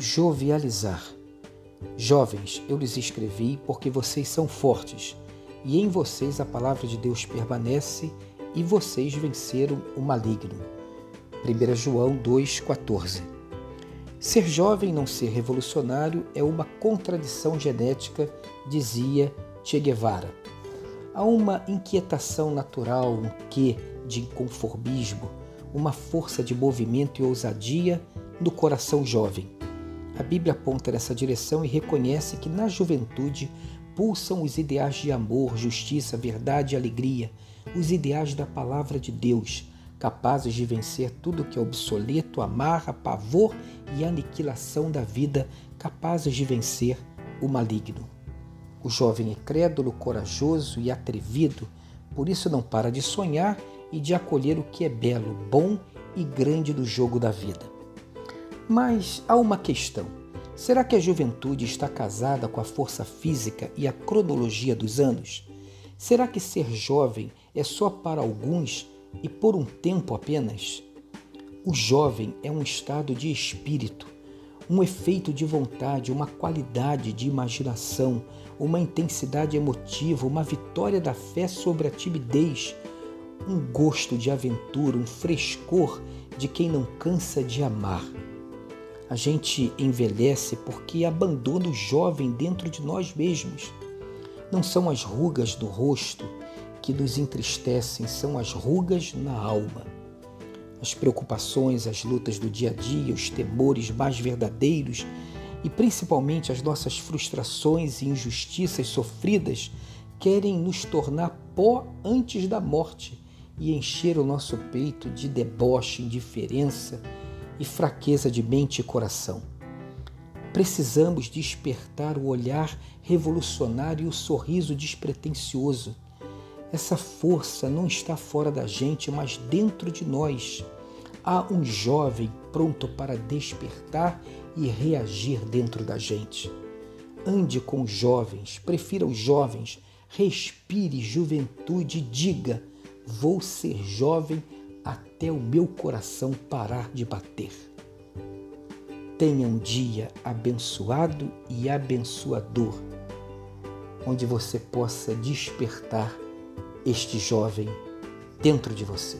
jovializar. Jovens, eu lhes escrevi porque vocês são fortes, e em vocês a palavra de Deus permanece, e vocês venceram o maligno. 1 João 2,14 Ser jovem e não ser revolucionário é uma contradição genética, dizia Che Guevara. Há uma inquietação natural, um quê de inconformismo, uma força de movimento e ousadia no coração jovem. A Bíblia aponta nessa direção e reconhece que na juventude pulsam os ideais de amor, justiça, verdade e alegria, os ideais da palavra de Deus, capazes de vencer tudo que é obsoleto, amarra, pavor e aniquilação da vida, capazes de vencer o maligno. O jovem é crédulo, corajoso e atrevido, por isso não para de sonhar e de acolher o que é belo, bom e grande do jogo da vida. Mas há uma questão: será que a juventude está casada com a força física e a cronologia dos anos? Será que ser jovem é só para alguns e por um tempo apenas? O jovem é um estado de espírito, um efeito de vontade, uma qualidade de imaginação, uma intensidade emotiva, uma vitória da fé sobre a timidez, um gosto de aventura, um frescor de quem não cansa de amar. A gente envelhece porque abandona o jovem dentro de nós mesmos. Não são as rugas do rosto que nos entristecem, são as rugas na alma. As preocupações, as lutas do dia a dia, os temores mais verdadeiros e principalmente as nossas frustrações e injustiças sofridas querem nos tornar pó antes da morte e encher o nosso peito de deboche, indiferença e fraqueza de mente e coração. Precisamos despertar o olhar revolucionário e o sorriso despretensioso. Essa força não está fora da gente, mas dentro de nós. Há um jovem pronto para despertar e reagir dentro da gente. Ande com os jovens, prefira os jovens, respire juventude e diga: vou ser jovem até o meu coração parar de bater. Tenha um dia abençoado e abençoador, onde você possa despertar este jovem dentro de você.